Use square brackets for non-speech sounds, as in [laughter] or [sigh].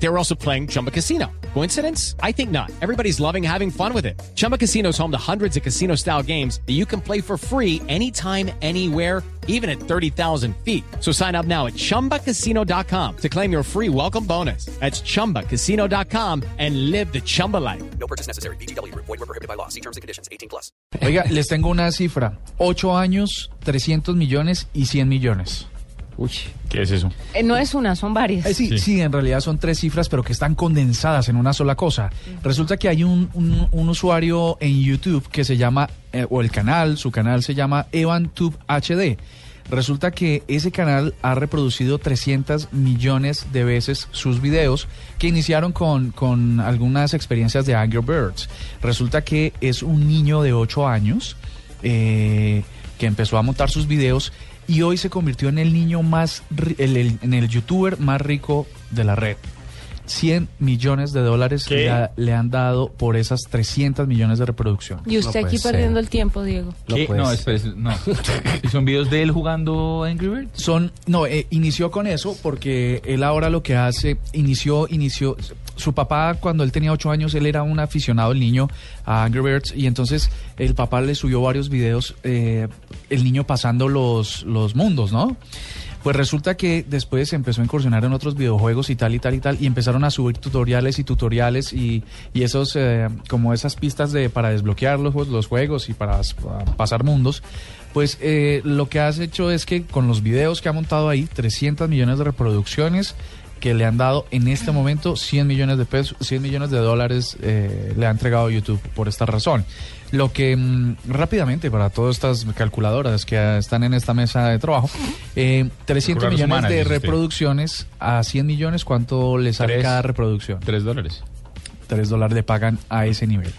They were also playing Chumba Casino. Coincidence? I think not. Everybody's loving having fun with it. Chumba Casino is home to hundreds of casino style games that you can play for free anytime, anywhere, even at 30,000 feet. So sign up now at chumbacasino.com to claim your free welcome bonus. That's chumbacasino.com and live the Chumba life. No purchase necessary. BGW. Void were prohibited by law. See terms and conditions. 18 plus. Oiga, les tengo una cifra. 8 años, 300 millones y 100 millones. Uy, ¿qué es eso? Eh, no es una, son varias. Eh, sí, sí, en realidad son tres cifras, pero que están condensadas en una sola cosa. Resulta que hay un, un- un usuario en YouTube que se llama, eh, o el canal, su canal se llama EvanTube HD. Resulta que ese canal ha reproducido 300 millones de veces sus videos que iniciaron con, con algunas experiencias de Angry Birds. Resulta que es un niño de 8 años eh, que empezó a montar sus videos y hoy se convirtió en el niño más, en el youtuber más rico de la red. 100 millones de dólares le, ha- le han dado por esas 300 millones de reproducción. Y usted aquí perdiendo el tiempo, Diego. ¿Qué? No, espera, es- no. [laughs] ¿Y son videos de él jugando Angry Birds? Son, no, eh, inició con eso porque él ahora lo que hace, inició, inició, su papá cuando él tenía ocho años, él era un aficionado, el niño, a Angry Birds, y entonces el papá le subió varios videos, eh, el niño pasando los, los mundos, ¿no? Pues resulta que después empezó a incursionar en otros videojuegos y tal y tal y tal, y empezaron a subir tutoriales y tutoriales y, y esos, eh, como esas pistas de para desbloquear los, juegos- los juegos y para, para pasar mundos. Pues eh, lo que has hecho es que con los videos que ha montado ahí, 300 millones de reproducciones que le han dado en este momento 100 millones de pesos, 100 millones de dólares eh, le ha entregado YouTube por esta razón. Lo que mm, rápidamente para todas estas calculadoras que están en esta mesa de trabajo, eh, 300 Calculadoras millones humanas, de reproducciones a 100 millones, ¿cuánto le sale cada reproducción? Tres dólares. 3 dólares le pagan a ese nivel.